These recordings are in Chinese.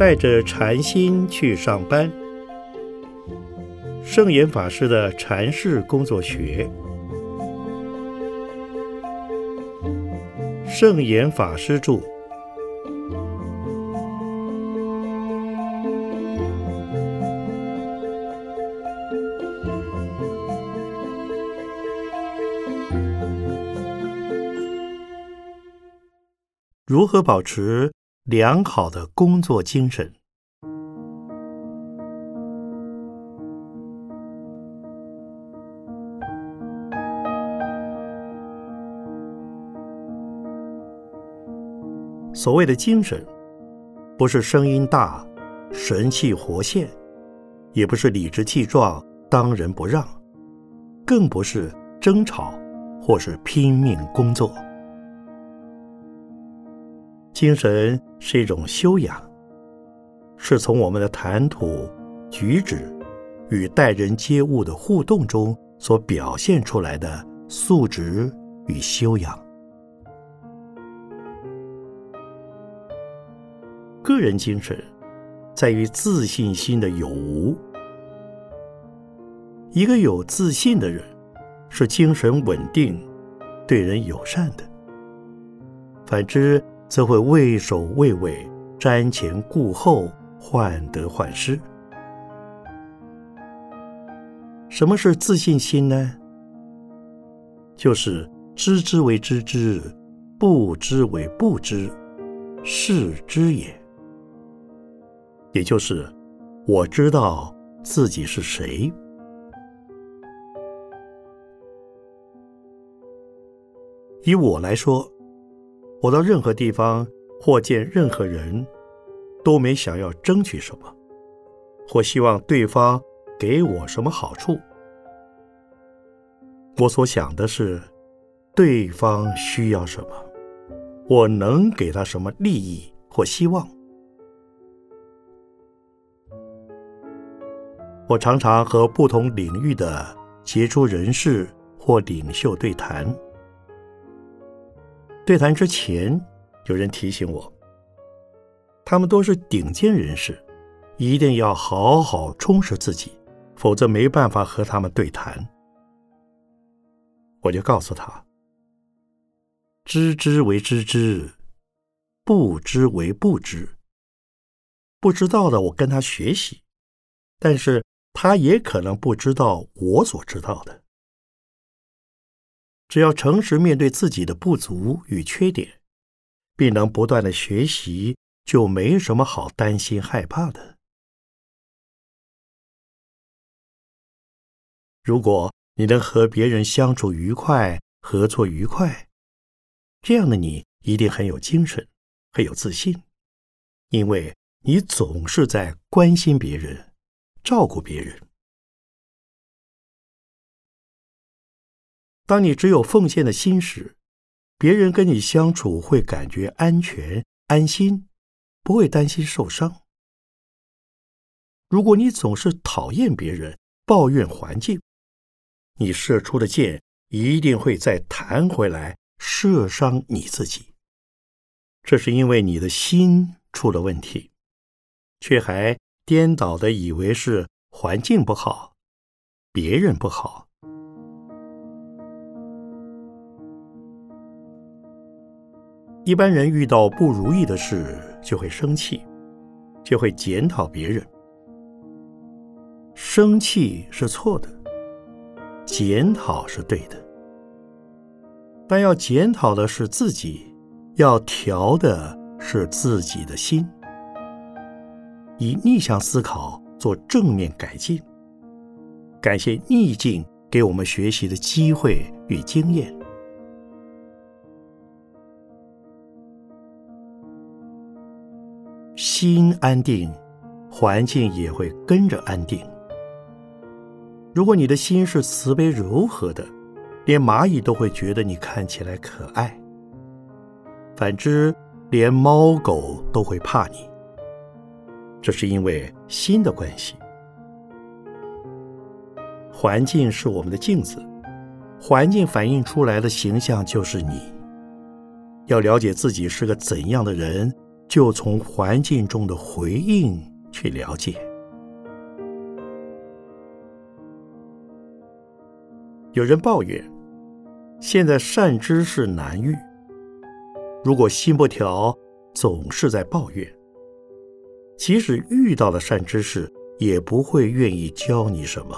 带着禅心去上班。圣严法师的禅室工作学，圣严法师著。如何保持良好的工作精神？所谓的精神，不是声音大、神气活现，也不是理直气壮、当仁不让，更不是争吵或是拼命工作。精神是一种修养，是从我们的谈吐、举止与待人接物的互动中所表现出来的素质与修养。个人精神在于自信心的有无。一个有自信的人，是精神稳定、对人友善的；反之，则会畏首畏尾、瞻前顾后、患得患失。什么是自信心呢？就是知之为知之，不知为不知，是知也。也就是我知道自己是谁。以我来说。我到任何地方或见任何人，都没想要争取什么，或希望对方给我什么好处。我所想的是，对方需要什么，我能给他什么利益或希望。我常常和不同领域的杰出人士或领袖对谈。对谈之前，有人提醒我，他们都是顶尖人士，一定要好好充实自己，否则没办法和他们对谈。我就告诉他：知之为知之，不知为不知。不知道的，我跟他学习，但是他也可能不知道我所知道的。只要诚实面对自己的不足与缺点，并能不断的学习，就没什么好担心害怕的。如果你能和别人相处愉快、合作愉快，这样的你一定很有精神、很有自信，因为你总是在关心别人、照顾别人。当你只有奉献的心时，别人跟你相处会感觉安全、安心，不会担心受伤。如果你总是讨厌别人、抱怨环境，你射出的箭一定会再弹回来，射伤你自己。这是因为你的心出了问题，却还颠倒的以为是环境不好，别人不好。一般人遇到不如意的事，就会生气，就会检讨别人。生气是错的，检讨是对的。但要检讨的是自己，要调的是自己的心，以逆向思考做正面改进。感谢逆境给我们学习的机会与经验。心安定，环境也会跟着安定。如果你的心是慈悲柔和的，连蚂蚁都会觉得你看起来可爱；反之，连猫狗都会怕你。这是因为心的关系。环境是我们的镜子，环境反映出来的形象就是你。要了解自己是个怎样的人。就从环境中的回应去了解。有人抱怨，现在善知识难遇。如果心不调，总是在抱怨，即使遇到了善知识，也不会愿意教你什么。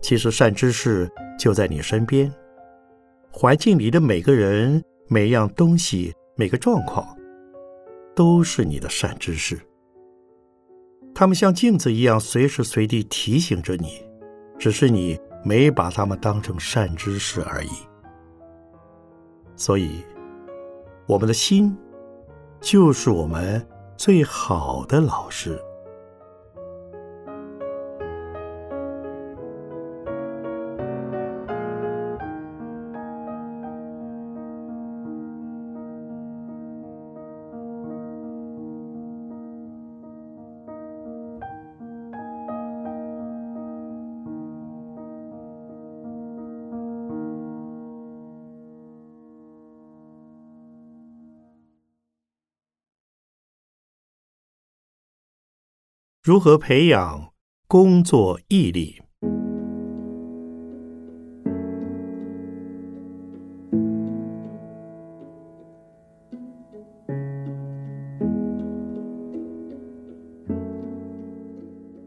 其实善知识就在你身边，环境里的每个人、每样东西、每个状况，都是你的善知识。他们像镜子一样，随时随地提醒着你，只是你没把他们当成善知识而已。所以，我们的心就是我们最好的老师。如何培养工作毅力？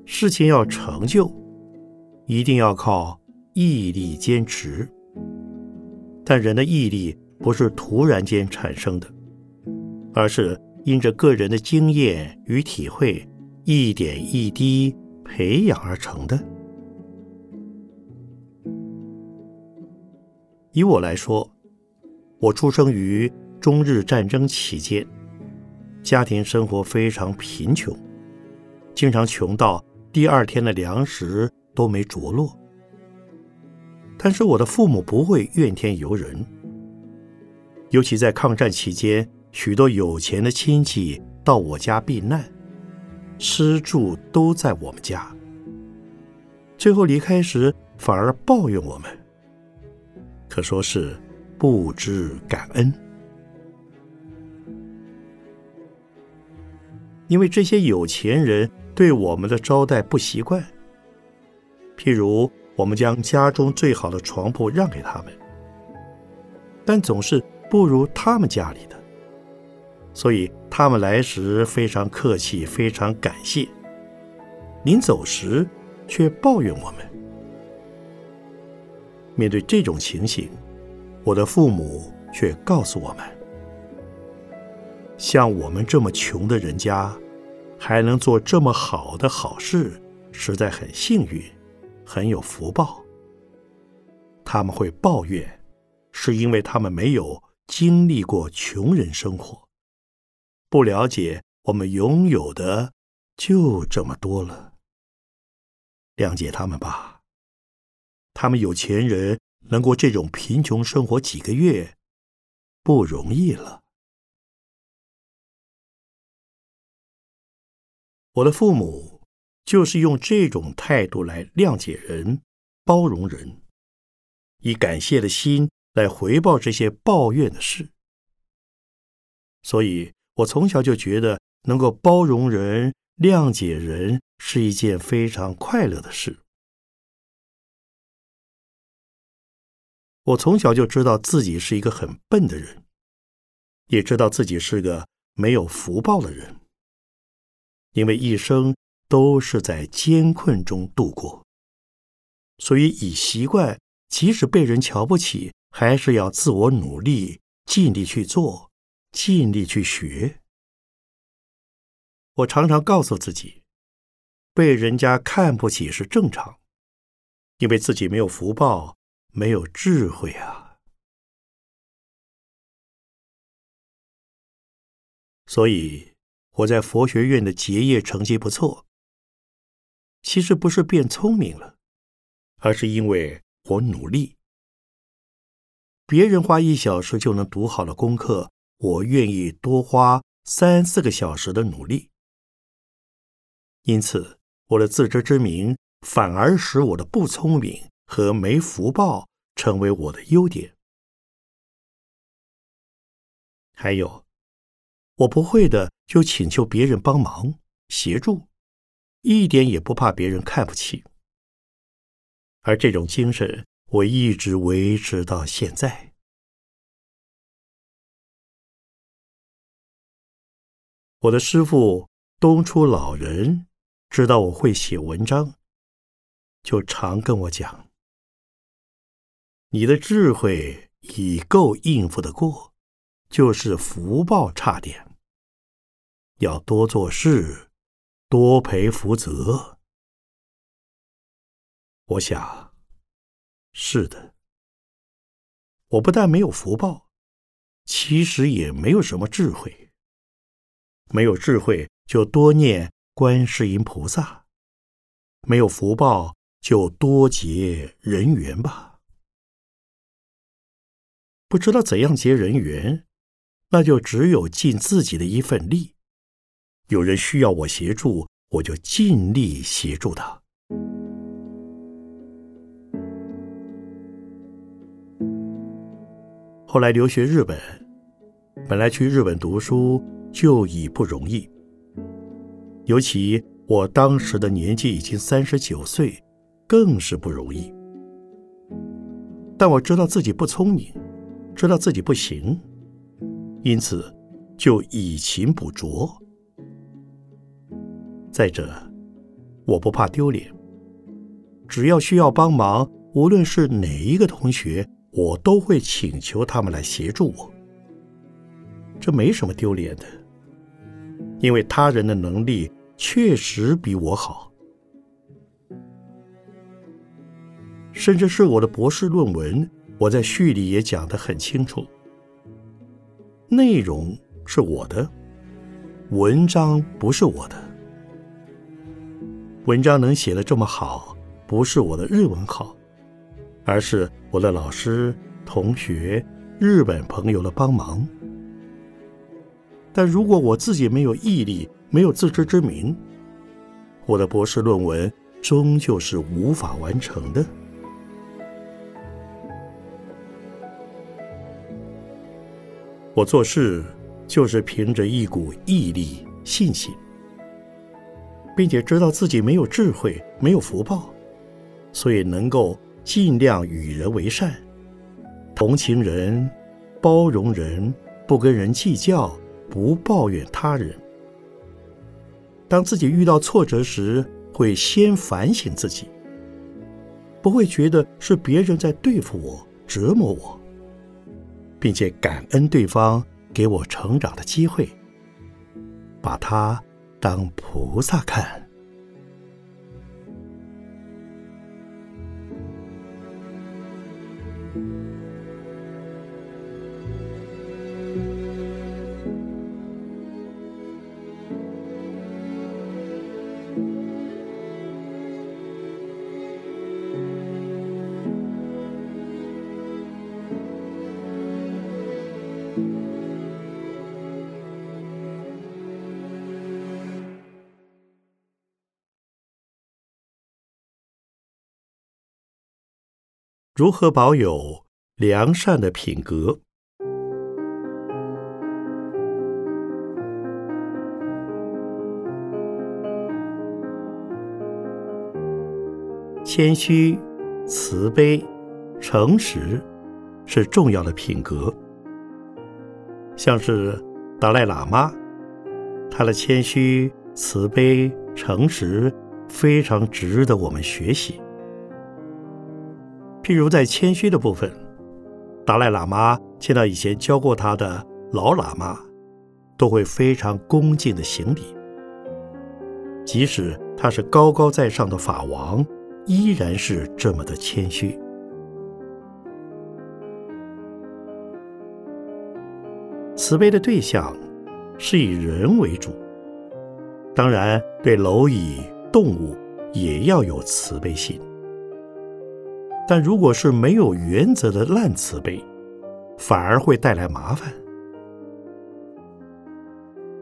事情要成就，一定要靠毅力坚持。但人的毅力不是突然间产生的，而是因着个人的经验与体会。一点一滴培养而成的。以我来说，我出生于中日战争期间，家庭生活非常贫穷，经常穷到第二天的粮食都没着落。但是我的父母不会怨天尤人，尤其在抗战期间，许多有钱的亲戚到我家避难。吃住都在我们家，最后离开时反而抱怨我们，可说是不知感恩。因为这些有钱人对我们的招待不习惯，譬如我们将家中最好的床铺让给他们，但总是不如他们家里的。所以他们来时非常客气，非常感谢。临走时却抱怨我们。面对这种情形，我的父母却告诉我们：像我们这么穷的人家，还能做这么好的好事，实在很幸运，很有福报。他们会抱怨，是因为他们没有经历过穷人生活。不了解我们拥有的就这么多了，谅解他们吧。他们有钱人能过这种贫穷生活几个月，不容易了。我的父母就是用这种态度来谅解人、包容人，以感谢的心来回报这些抱怨的事，所以。我从小就觉得能够包容人、谅解人是一件非常快乐的事。我从小就知道自己是一个很笨的人，也知道自己是个没有福报的人，因为一生都是在艰困中度过，所以已习惯，即使被人瞧不起，还是要自我努力，尽力去做。尽力去学。我常常告诉自己，被人家看不起是正常，因为自己没有福报，没有智慧啊。所以我在佛学院的结业成绩不错，其实不是变聪明了，而是因为我努力。别人花一小时就能读好了功课。我愿意多花三四个小时的努力，因此我的自知之明反而使我的不聪明和没福报成为我的优点。还有，我不会的就请求别人帮忙协助，一点也不怕别人看不起。而这种精神，我一直维持到现在。我的师傅东初老人知道我会写文章，就常跟我讲：“你的智慧已够应付得过。”就是福报差点，要多做事，多培福泽。我想，是的。我不但没有福报，其实也没有什么智慧。没有智慧，就多念观世音菩萨；没有福报，就多结人缘吧。不知道怎样结人缘。那就只有尽自己的一份力。有人需要我协助，我就尽力协助他。后来留学日本，本来去日本读书就已不容易，尤其我当时的年纪已经三十九岁，更是不容易。但我知道自己不聪明，知道自己不行。因此，就以勤补拙。再者，我不怕丢脸，只要需要帮忙，无论是哪一个同学，我都会请求他们来协助我。这没什么丢脸的，因为他人的能力确实比我好，甚至是我的博士论文，我在序里也讲得很清楚。内容是我的，文章不是我的。文章能写得这么好，不是我的日文好，而是我的老师、同学、日本朋友的帮忙。但如果我自己没有毅力，没有自知之明，我的博士论文终究是无法完成的。我做事就是凭着一股毅力、信心，并且知道自己没有智慧、没有福报，所以能够尽量与人为善，同情人、包容人，不跟人计较，不抱怨他人。当自己遇到挫折时，会先反省自己，不会觉得是别人在对付我、折磨我。并且感恩对方给我成长的机会，把他当菩萨看。如何保有良善的品格？谦虚、慈悲、诚实是重要的品格。像是达赖喇嘛，他的谦虚、慈悲、诚实非常值得我们学习。譬如在谦虚的部分，达赖喇嘛见到以前教过他的老喇嘛，都会非常恭敬的行礼。即使他是高高在上的法王，依然是这么的谦虚。慈悲的对象是以人为主，当然对蝼蚁、动物也要有慈悲心。但如果是没有原则的烂慈悲，反而会带来麻烦。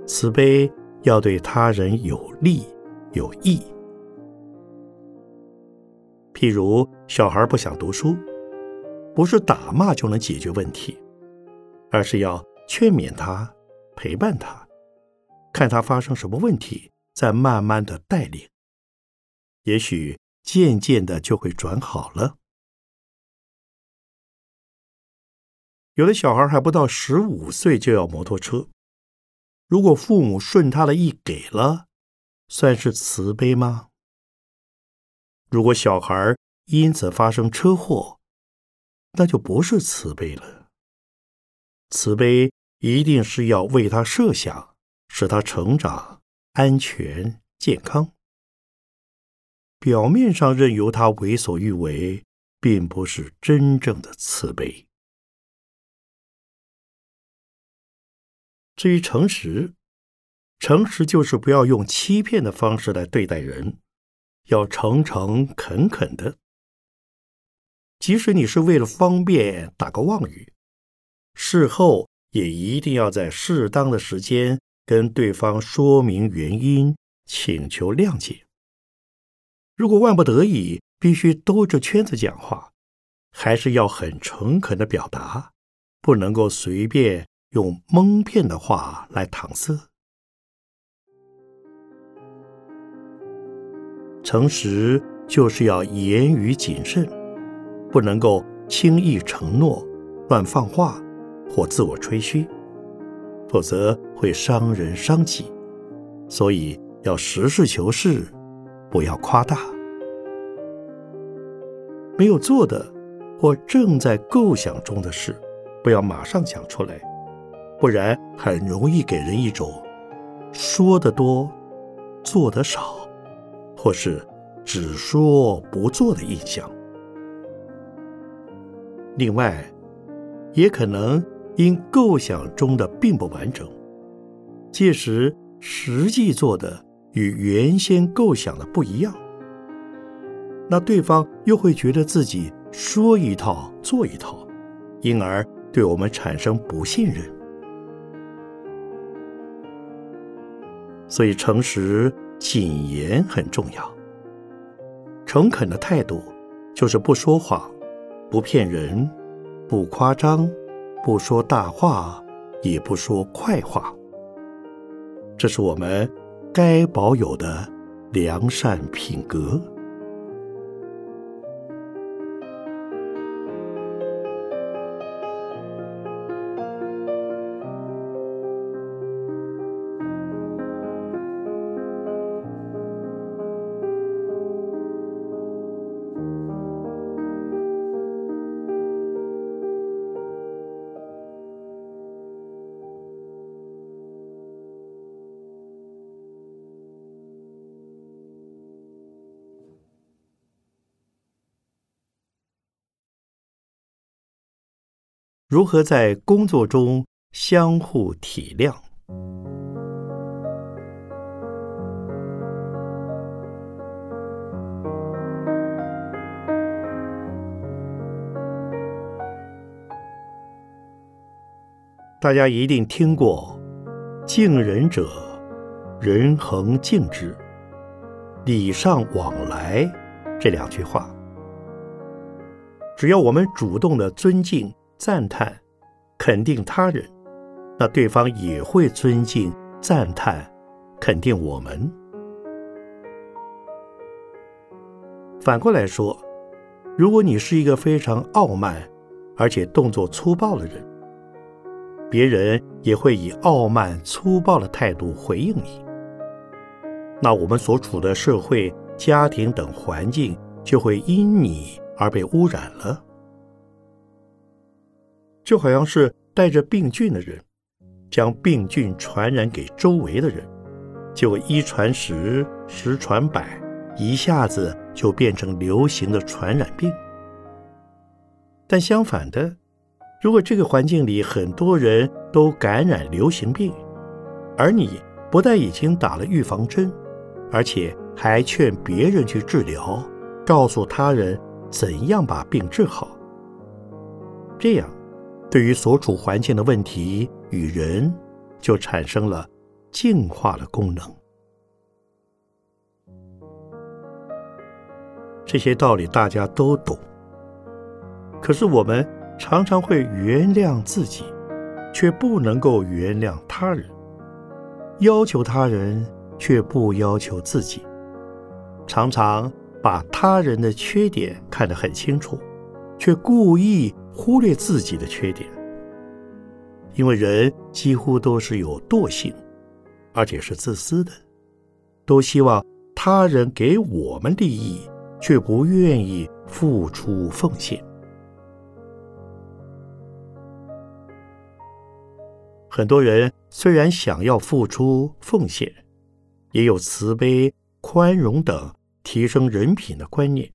慈悲要对他人有利有益。譬如小孩不想读书，不是打骂就能解决问题，而是要劝勉他，陪伴他，看他发生什么问题，再慢慢的带领，也许渐渐的就会转好了。有的小孩还不到十五岁就要摩托车，如果父母顺他的意给了，算是慈悲吗？如果小孩因此发生车祸，那就不是慈悲了。慈悲一定是要为他设想，使他成长安全健康。表面上任由他为所欲为，并不是真正的慈悲。至于诚实，诚实就是不要用欺骗的方式来对待人，要诚诚恳恳的。即使你是为了方便打个妄语，事后也一定要在适当的时间跟对方说明原因，请求谅解。如果万不得已必须兜着圈子讲话，还是要很诚恳的表达，不能够随便。用蒙骗的话来搪塞，诚实就是要言语谨慎，不能够轻易承诺、乱放话或自我吹嘘，否则会伤人伤己。所以要实事求是，不要夸大。没有做的或正在构想中的事，不要马上讲出来。不然很容易给人一种说得多、做得少，或是只说不做的印象。另外，也可能因构想中的并不完整，届时实际做的与原先构想的不一样，那对方又会觉得自己说一套做一套，因而对我们产生不信任。所以，诚实谨言很重要。诚恳的态度就是不说谎，不骗人，不夸张，不说大话，也不说快话。这是我们该保有的良善品格。如何在工作中相互体谅？大家一定听过“敬人者，人恒敬之；礼尚往来”这两句话。只要我们主动的尊敬。赞叹、肯定他人，那对方也会尊敬、赞叹、肯定我们。反过来说，如果你是一个非常傲慢而且动作粗暴的人，别人也会以傲慢、粗暴的态度回应你，那我们所处的社会、家庭等环境就会因你而被污染了。就好像是带着病菌的人，将病菌传染给周围的人，结果一传十，十传百，一下子就变成流行的传染病。但相反的，如果这个环境里很多人都感染流行病，而你不但已经打了预防针，而且还劝别人去治疗，告诉他人怎样把病治好，这样。对于所处环境的问题与人，就产生了净化的功能。这些道理大家都懂，可是我们常常会原谅自己，却不能够原谅他人；要求他人，却不要求自己。常常把他人的缺点看得很清楚，却故意忽略自己的缺点。因为人几乎都是有惰性，而且是自私的，都希望他人给我们利益，却不愿意付出奉献。很多人虽然想要付出奉献，也有慈悲、宽容等提升人品的观念，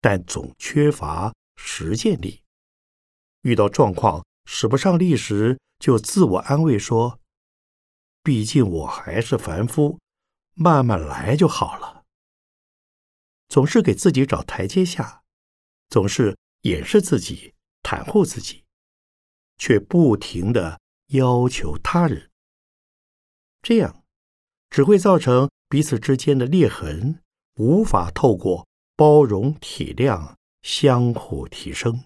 但总缺乏实践力。遇到状况使不上力时，就自我安慰说：“毕竟我还是凡夫，慢慢来就好了。”总是给自己找台阶下，总是掩饰自己、袒护自己，却不停的。要求他人，这样只会造成彼此之间的裂痕，无法透过包容体谅相互提升。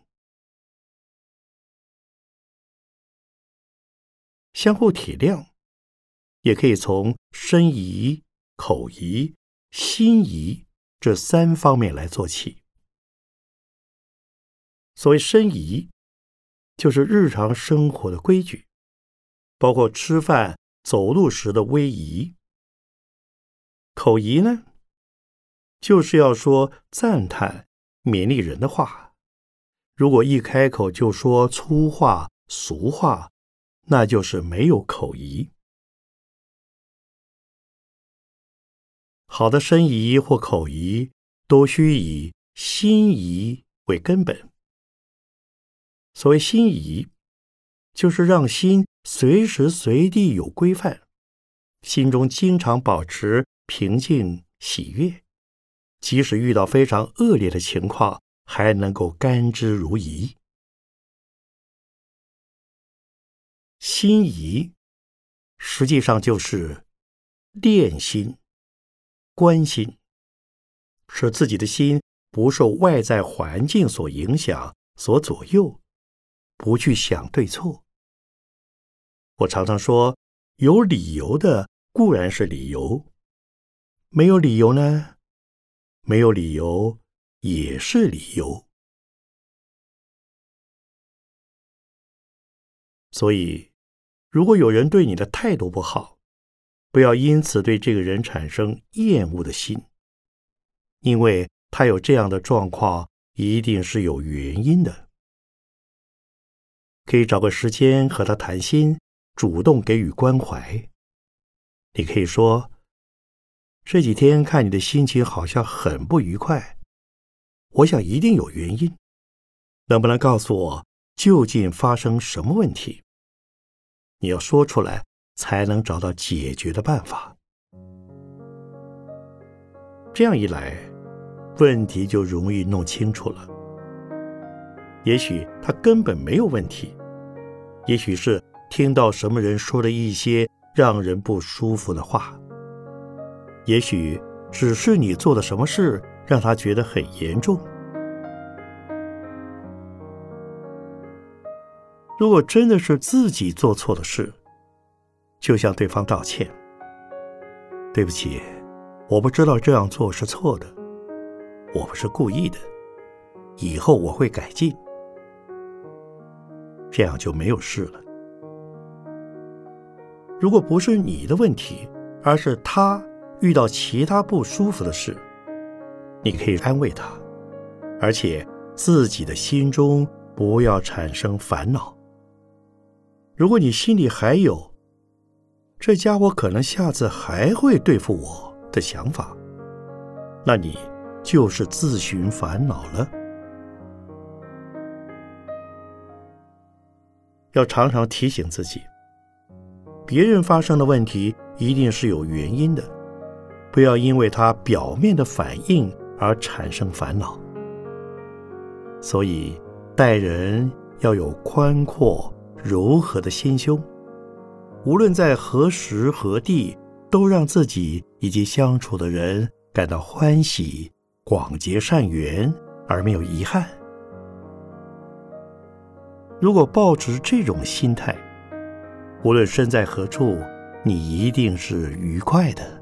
相互体谅，也可以从身仪、口仪、心仪这三方面来做起。所谓身仪，就是日常生活的规矩。包括吃饭、走路时的威仪。口仪呢，就是要说赞叹、勉励人的话。如果一开口就说粗话、俗话，那就是没有口仪。好的身仪或口仪，都需以心仪为根本。所谓心仪，就是让心。随时随地有规范，心中经常保持平静喜悦，即使遇到非常恶劣的情况，还能够甘之如饴。心仪实际上就是练心、关心，使自己的心不受外在环境所影响、所左右，不去想对错。我常常说，有理由的固然是理由，没有理由呢？没有理由也是理由。所以，如果有人对你的态度不好，不要因此对这个人产生厌恶的心，因为他有这样的状况，一定是有原因的。可以找个时间和他谈心。主动给予关怀，你可以说：“这几天看你的心情好像很不愉快，我想一定有原因。能不能告诉我究竟发生什么问题？你要说出来，才能找到解决的办法。这样一来，问题就容易弄清楚了。也许他根本没有问题，也许是……”听到什么人说了一些让人不舒服的话，也许只是你做的什么事让他觉得很严重。如果真的是自己做错了事，就向对方道歉。对不起，我不知道这样做是错的，我不是故意的，以后我会改进，这样就没有事了。如果不是你的问题，而是他遇到其他不舒服的事，你可以安慰他，而且自己的心中不要产生烦恼。如果你心里还有这家伙可能下次还会对付我的想法，那你就是自寻烦恼了。要常常提醒自己。别人发生的问题一定是有原因的，不要因为他表面的反应而产生烦恼。所以待人要有宽阔柔和的心胸，无论在何时何地，都让自己以及相处的人感到欢喜，广结善缘而没有遗憾。如果抱持这种心态，无论身在何处，你一定是愉快的。